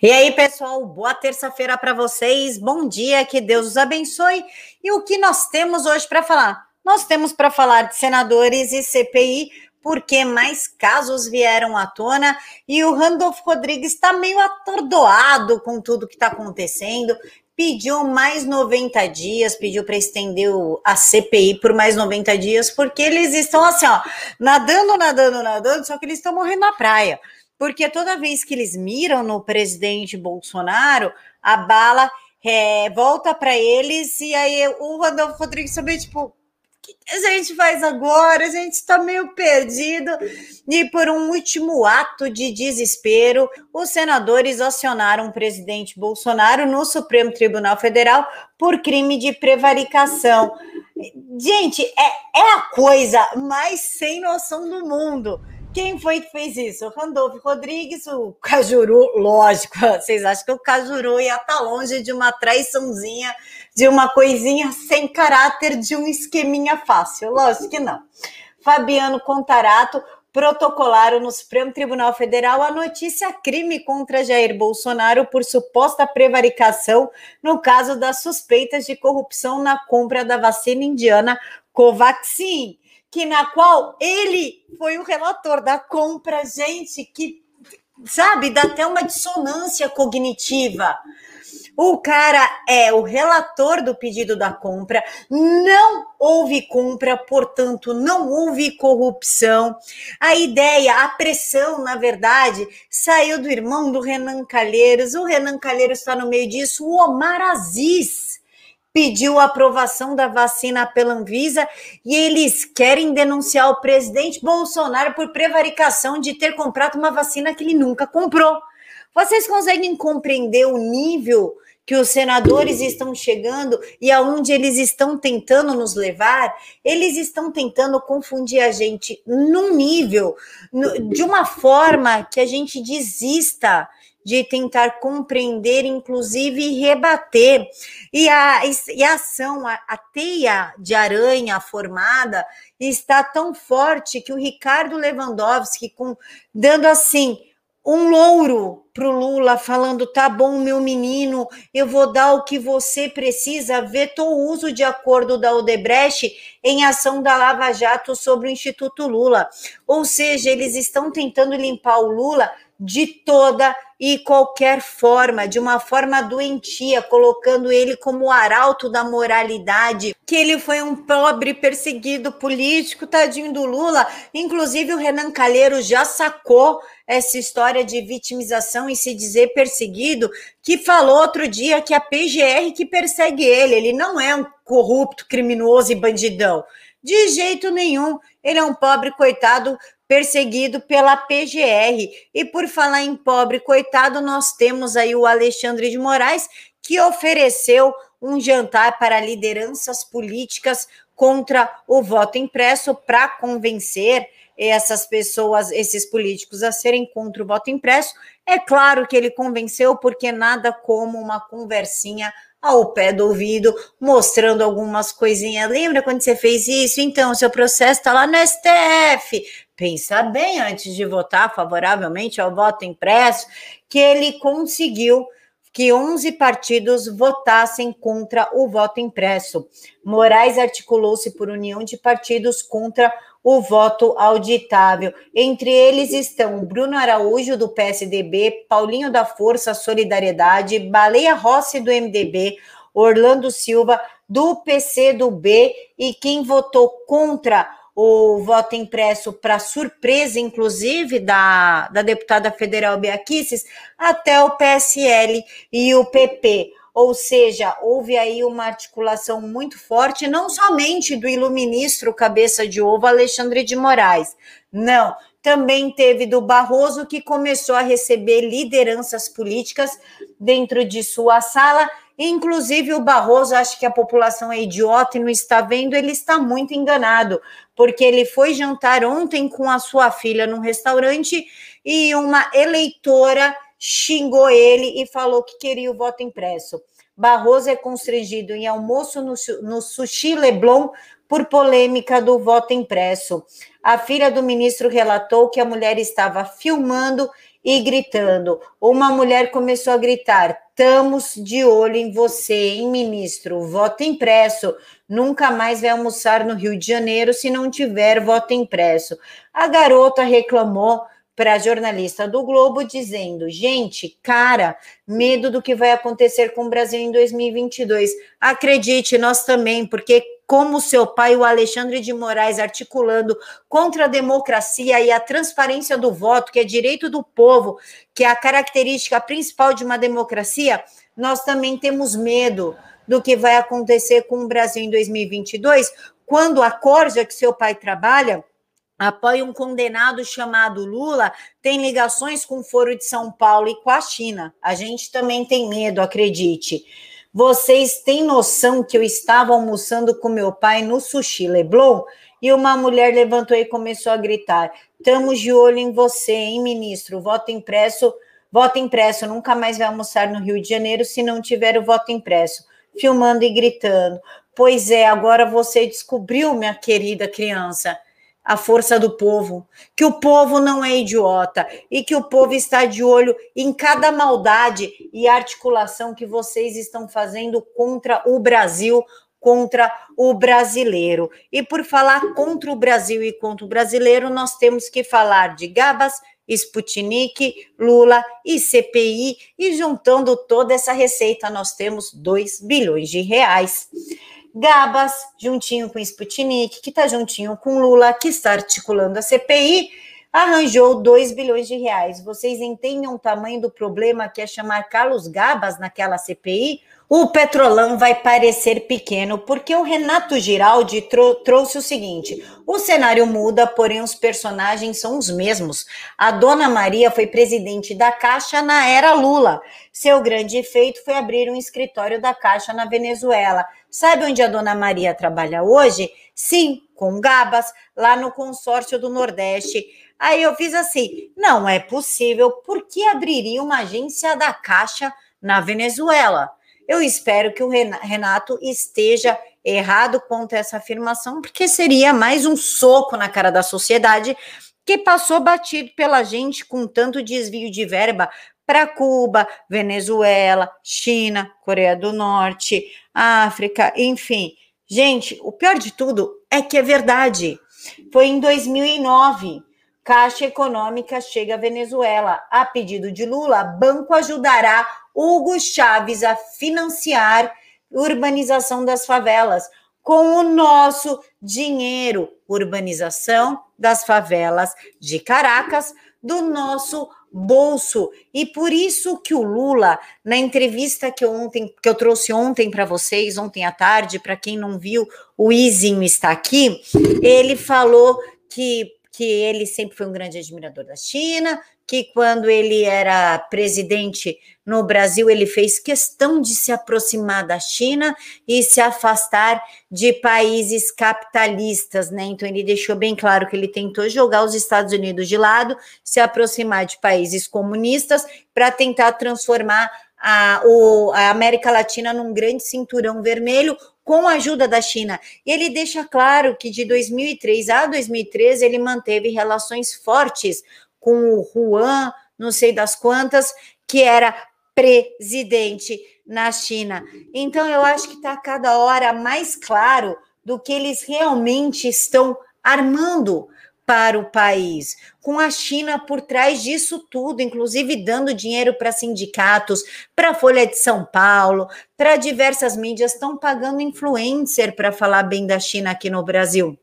E aí, pessoal, boa terça-feira para vocês. Bom dia, que Deus os abençoe. E o que nós temos hoje para falar? Nós temos para falar de senadores e CPI, porque mais casos vieram à tona e o Randolph Rodrigues está meio atordoado com tudo que está acontecendo. Pediu mais 90 dias, pediu para estender a CPI por mais 90 dias, porque eles estão assim, ó, nadando, nadando, nadando, só que eles estão morrendo na praia porque toda vez que eles miram no presidente Bolsonaro, a bala é, volta para eles e aí o Rodolfo Rodrigues também, tipo, o que a gente faz agora? A gente está meio perdido. E por um último ato de desespero, os senadores acionaram o presidente Bolsonaro no Supremo Tribunal Federal por crime de prevaricação. Gente, é, é a coisa mais sem noção do mundo. Quem foi que fez isso? O Randolfo Rodrigues, o Cajuru, lógico, vocês acham que o Cajuru ia estar tá longe de uma traiçãozinha, de uma coisinha sem caráter, de um esqueminha fácil? Lógico que não. Fabiano Contarato protocolaram no Supremo Tribunal Federal a notícia crime contra Jair Bolsonaro por suposta prevaricação no caso das suspeitas de corrupção na compra da vacina indiana Covaxin que na qual ele foi o relator da compra, gente, que sabe, dá até uma dissonância cognitiva. O cara é o relator do pedido da compra, não houve compra, portanto, não houve corrupção. A ideia, a pressão, na verdade, saiu do irmão do Renan Calheiros. O Renan Calheiros está no meio disso, o Omar Aziz pediu a aprovação da vacina pela Anvisa e eles querem denunciar o presidente Bolsonaro por prevaricação de ter comprado uma vacina que ele nunca comprou. Vocês conseguem compreender o nível que os senadores estão chegando e aonde eles estão tentando nos levar? Eles estão tentando confundir a gente num nível, de uma forma que a gente desista de tentar compreender, inclusive rebater. E a, e a ação, a, a teia de aranha formada está tão forte que o Ricardo Lewandowski, com, dando assim um louro para o Lula, falando: tá bom, meu menino, eu vou dar o que você precisa, vetou o uso de acordo da Odebrecht em ação da Lava Jato sobre o Instituto Lula. Ou seja, eles estão tentando limpar o Lula de toda e qualquer forma, de uma forma doentia, colocando ele como o arauto da moralidade, que ele foi um pobre perseguido político, tadinho do Lula. Inclusive, o Renan Calheiro já sacou essa história de vitimização e se dizer perseguido, que falou outro dia que a PGR que persegue ele, ele não é um corrupto, criminoso e bandidão. De jeito nenhum. Ele é um pobre coitado perseguido pela PGR. E por falar em pobre coitado, nós temos aí o Alexandre de Moraes, que ofereceu um jantar para lideranças políticas contra o voto impresso para convencer essas pessoas, esses políticos a serem contra o voto impresso. É claro que ele convenceu, porque nada como uma conversinha ao pé do ouvido, mostrando algumas coisinhas. Lembra quando você fez isso? Então, seu processo está lá no STF. Pensa bem antes de votar favoravelmente ao voto impresso, que ele conseguiu que 11 partidos votassem contra o voto impresso. Moraes articulou-se por união de partidos contra o voto auditável. Entre eles estão Bruno Araújo, do PSDB, Paulinho da Força Solidariedade, Baleia Rossi, do MDB, Orlando Silva, do PC do B, e quem votou contra o voto impresso para surpresa, inclusive, da, da deputada federal Bia até o PSL e o PP. Ou seja, houve aí uma articulação muito forte, não somente do iluministro cabeça de ovo Alexandre de Moraes, não, também teve do Barroso, que começou a receber lideranças políticas dentro de sua sala Inclusive, o Barroso, acho que a população é idiota e não está vendo, ele está muito enganado, porque ele foi jantar ontem com a sua filha num restaurante e uma eleitora xingou ele e falou que queria o voto impresso. Barroso é constrangido em almoço no, no Sushi Leblon por polêmica do voto impresso. A filha do ministro relatou que a mulher estava filmando e gritando. Uma mulher começou a gritar: Estamos de olho em você, hein, ministro? Voto impresso. Nunca mais vai almoçar no Rio de Janeiro se não tiver voto impresso. A garota reclamou para a jornalista do Globo dizendo: gente, cara, medo do que vai acontecer com o Brasil em 2022. Acredite, nós também, porque como seu pai, o Alexandre de Moraes, articulando contra a democracia e a transparência do voto, que é direito do povo, que é a característica principal de uma democracia, nós também temos medo do que vai acontecer com o Brasil em 2022, quando a Corja, que seu pai trabalha, apoia um condenado chamado Lula, tem ligações com o Foro de São Paulo e com a China. A gente também tem medo, acredite. Vocês têm noção que eu estava almoçando com meu pai no Sushi Leblon e uma mulher levantou e começou a gritar: Estamos de olho em você, hein, ministro? Voto impresso, voto impresso, nunca mais vai almoçar no Rio de Janeiro se não tiver o voto impresso. Filmando e gritando. Pois é, agora você descobriu, minha querida criança a força do povo, que o povo não é idiota e que o povo está de olho em cada maldade e articulação que vocês estão fazendo contra o Brasil, contra o brasileiro. E por falar contra o Brasil e contra o brasileiro, nós temos que falar de Gabas, Sputnik, Lula e CPI, e juntando toda essa receita, nós temos 2 bilhões de reais. Gabas, juntinho com Sputnik, que está juntinho com Lula, que está articulando a CPI, arranjou 2 bilhões de reais. Vocês entendem o tamanho do problema que é chamar Carlos Gabas naquela CPI? O Petrolão vai parecer pequeno, porque o Renato Giraldi trou trouxe o seguinte: o cenário muda, porém os personagens são os mesmos. A Dona Maria foi presidente da Caixa na era Lula. Seu grande feito foi abrir um escritório da Caixa na Venezuela. Sabe onde a Dona Maria trabalha hoje? Sim, com Gabas, lá no consórcio do Nordeste. Aí eu fiz assim: não é possível, por que abriria uma agência da Caixa na Venezuela? Eu espero que o Renato esteja errado quanto a essa afirmação, porque seria mais um soco na cara da sociedade que passou batido pela gente com tanto desvio de verba para Cuba, Venezuela, China, Coreia do Norte, África, enfim. Gente, o pior de tudo é que é verdade. Foi em 2009 Caixa Econômica chega à Venezuela. A pedido de Lula, banco ajudará Hugo Chaves a financiar urbanização das favelas com o nosso dinheiro. Urbanização das favelas de Caracas, do nosso bolso. E por isso que o Lula, na entrevista que eu, ontem, que eu trouxe ontem para vocês, ontem à tarde, para quem não viu, o Izinho está aqui, ele falou que que ele sempre foi um grande admirador da China, que quando ele era presidente no Brasil, ele fez questão de se aproximar da China e se afastar de países capitalistas, né? Então ele deixou bem claro que ele tentou jogar os Estados Unidos de lado, se aproximar de países comunistas para tentar transformar a, o, a América Latina num grande cinturão vermelho, com a ajuda da China. Ele deixa claro que de 2003 a 2013 ele manteve relações fortes com o Juan, não sei das quantas, que era presidente na China. Então eu acho que está cada hora mais claro do que eles realmente estão armando para o país, com a China por trás disso tudo, inclusive dando dinheiro para sindicatos, para a Folha de São Paulo, para diversas mídias, estão pagando influencer para falar bem da China aqui no Brasil.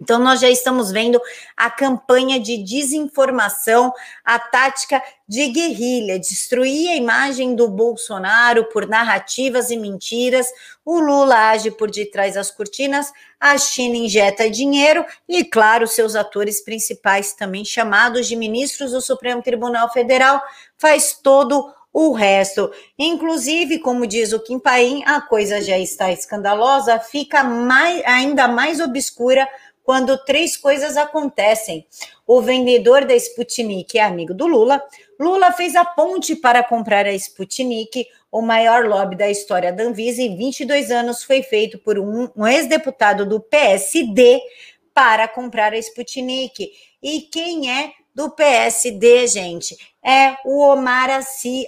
Então, nós já estamos vendo a campanha de desinformação, a tática de guerrilha, destruir a imagem do Bolsonaro por narrativas e mentiras. O Lula age por detrás das cortinas, a China injeta dinheiro e, claro, seus atores principais, também chamados de ministros do Supremo Tribunal Federal, faz todo o resto. Inclusive, como diz o Kim Paim, a coisa já está escandalosa, fica mais, ainda mais obscura quando três coisas acontecem. O vendedor da Sputnik é amigo do Lula. Lula fez a ponte para comprar a Sputnik, o maior lobby da história da Anvisa, em 22 anos foi feito por um, um ex-deputado do PSD para comprar a Sputnik. E quem é do PSD, gente. É o Omar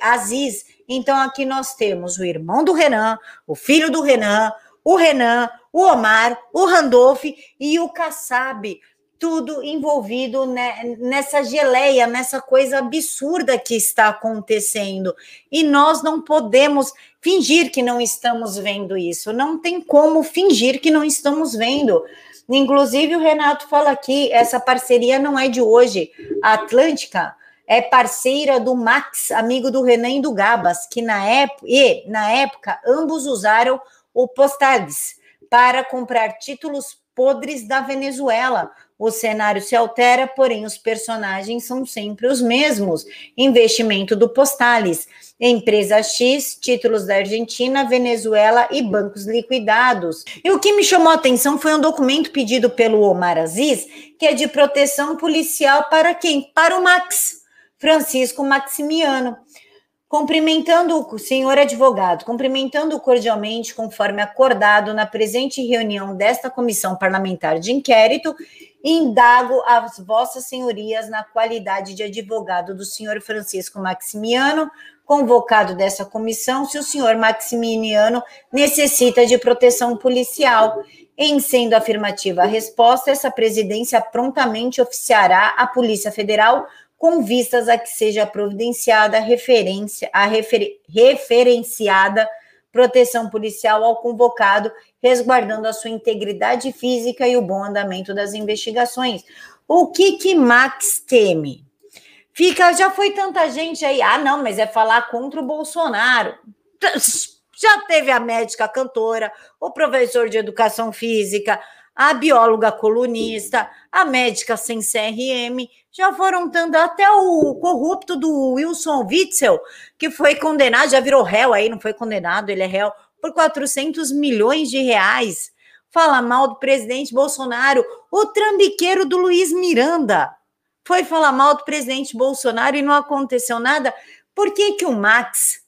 Aziz. Então aqui nós temos o irmão do Renan, o filho do Renan, o Renan, o Omar, o Randolph e o Kassab tudo envolvido nessa geleia, nessa coisa absurda que está acontecendo. E nós não podemos fingir que não estamos vendo isso. Não tem como fingir que não estamos vendo. Inclusive, o Renato fala aqui: essa parceria não é de hoje. A Atlântica é parceira do Max, amigo do Renan e do Gabas, que na época, e, na época ambos usaram o Postales para comprar títulos podres da Venezuela o cenário se altera, porém os personagens são sempre os mesmos. Investimento do Postales, empresa X, títulos da Argentina, Venezuela e bancos liquidados. E o que me chamou a atenção foi um documento pedido pelo Omar Aziz, que é de proteção policial para quem? Para o Max, Francisco Maximiano. Cumprimentando o senhor advogado, cumprimentando cordialmente, conforme acordado na presente reunião desta comissão parlamentar de inquérito, indago as vossas senhorias na qualidade de advogado do senhor Francisco Maximiano, convocado dessa comissão, se o senhor Maximiano necessita de proteção policial. Em sendo afirmativa a resposta, essa presidência prontamente oficiará à Polícia Federal com vistas a que seja providenciada referência, a refer, referenciada proteção policial ao convocado, resguardando a sua integridade física e o bom andamento das investigações. O que que Max teme? Fica, já foi tanta gente aí, ah, não, mas é falar contra o Bolsonaro. Já teve a médica cantora, o professor de educação física, a bióloga colunista, a médica sem CRM, já foram tanto, até o corrupto do Wilson Witzel, que foi condenado, já virou réu aí, não foi condenado, ele é réu, por 400 milhões de reais. Fala mal do presidente Bolsonaro, o trambiqueiro do Luiz Miranda foi falar mal do presidente Bolsonaro e não aconteceu nada. Por que, que o Max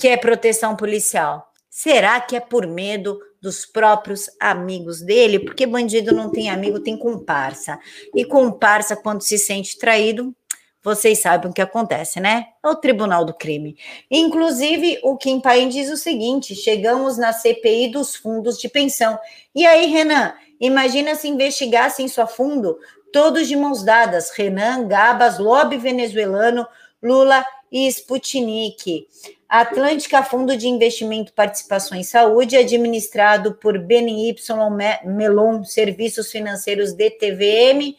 quer proteção policial? Será que é por medo dos próprios amigos dele, porque bandido não tem amigo, tem comparsa. E comparsa, quando se sente traído, vocês sabem o que acontece, né? É o Tribunal do Crime. Inclusive, o Kim Paim diz o seguinte: chegamos na CPI dos fundos de pensão. E aí, Renan, imagina se investigassem sua fundo, todos de mãos dadas: Renan, Gabas, lobby venezuelano, Lula e Sputnik. Atlântica Fundo de Investimento Participação em Saúde, administrado por BNY Melon Serviços Financeiros DTVM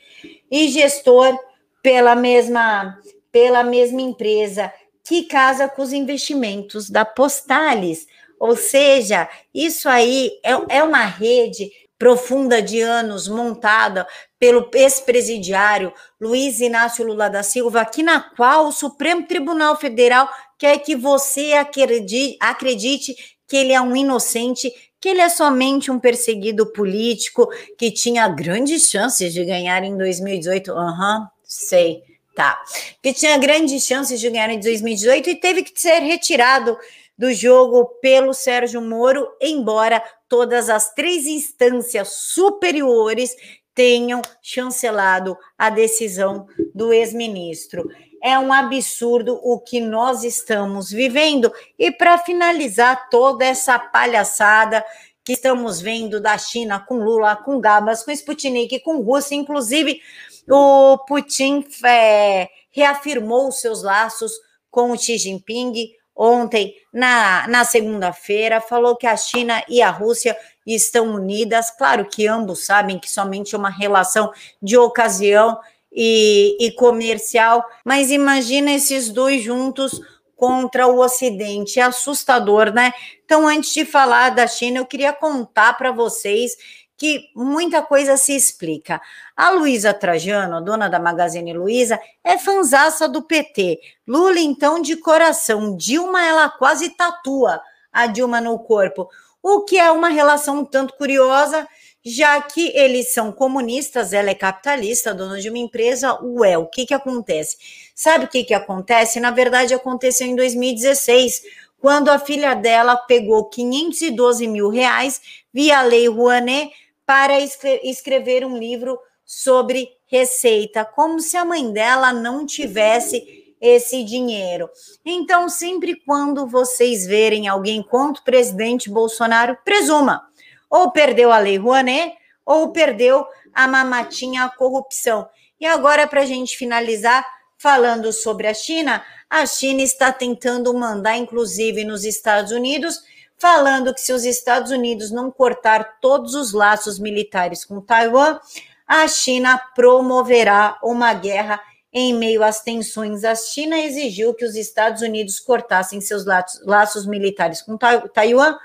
e gestor pela mesma, pela mesma empresa que casa com os investimentos da Postales. Ou seja, isso aí é, é uma rede profunda de anos montada pelo ex-presidiário Luiz Inácio Lula da Silva, aqui na qual o Supremo Tribunal Federal quer que você acredite, acredite que ele é um inocente, que ele é somente um perseguido político que tinha grandes chances de ganhar em 2018. Aham, uhum, sei, tá. Que tinha grandes chances de ganhar em 2018 e teve que ser retirado do jogo pelo Sérgio Moro, embora todas as três instâncias superiores tenham chancelado a decisão do ex-ministro é um absurdo o que nós estamos vivendo. E para finalizar toda essa palhaçada que estamos vendo da China com Lula, com Gabas, com Sputnik, com Rússia, inclusive o Putin é, reafirmou seus laços com o Xi Jinping ontem, na, na segunda-feira, falou que a China e a Rússia estão unidas. Claro que ambos sabem que somente uma relação de ocasião e, e comercial, mas imagina esses dois juntos contra o Ocidente. É assustador, né? Então, antes de falar da China, eu queria contar para vocês que muita coisa se explica. A Luísa Trajano, dona da Magazine Luiza, é fanzaça do PT. Lula, então, de coração. Dilma, ela quase tatua a Dilma no corpo. O que é uma relação um tanto curiosa já que eles são comunistas, ela é capitalista, dona de uma empresa, ué, o que que acontece? Sabe o que que acontece? Na verdade, aconteceu em 2016, quando a filha dela pegou 512 mil reais via lei Rouanet para escrever um livro sobre receita, como se a mãe dela não tivesse esse dinheiro. Então, sempre quando vocês verem alguém contra o presidente Bolsonaro, presuma, ou perdeu a Lei Rouanet, ou perdeu a mamatinha, a corrupção. E agora, para a gente finalizar, falando sobre a China, a China está tentando mandar, inclusive nos Estados Unidos, falando que se os Estados Unidos não cortar todos os laços militares com Taiwan, a China promoverá uma guerra em meio às tensões. A China exigiu que os Estados Unidos cortassem seus laços militares com Taiwan,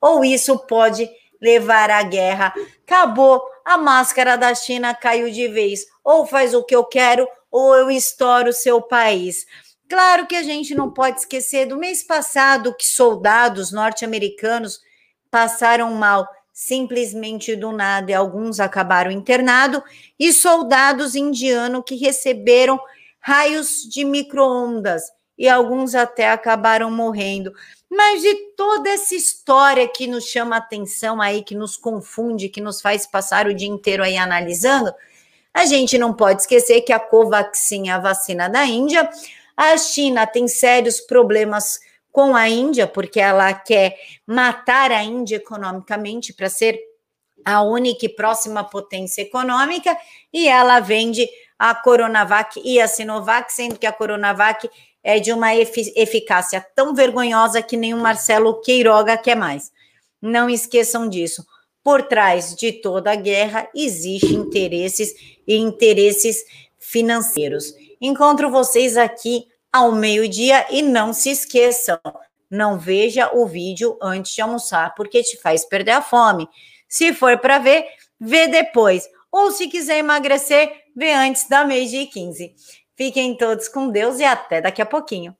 ou isso pode levar à guerra. Acabou, a máscara da China caiu de vez. Ou faz o que eu quero, ou eu estouro o seu país. Claro que a gente não pode esquecer do mês passado que soldados norte-americanos passaram mal simplesmente do nada e alguns acabaram internados e soldados indianos que receberam raios de microondas e alguns até acabaram morrendo. Mas de toda essa história que nos chama atenção aí, que nos confunde, que nos faz passar o dia inteiro aí analisando, a gente não pode esquecer que a Covaxin é a vacina da Índia, a China tem sérios problemas com a Índia, porque ela quer matar a Índia economicamente para ser a única e próxima potência econômica, e ela vende a Coronavac e a Sinovac, sendo que a Coronavac é de uma eficácia tão vergonhosa que o Marcelo Queiroga quer mais. Não esqueçam disso. Por trás de toda a guerra existem interesses e interesses financeiros. Encontro vocês aqui ao meio-dia e não se esqueçam, não veja o vídeo antes de almoçar, porque te faz perder a fome. Se for para ver, vê depois. Ou se quiser emagrecer, vê antes da meia-dia e 15. Fiquem todos com Deus e até daqui a pouquinho.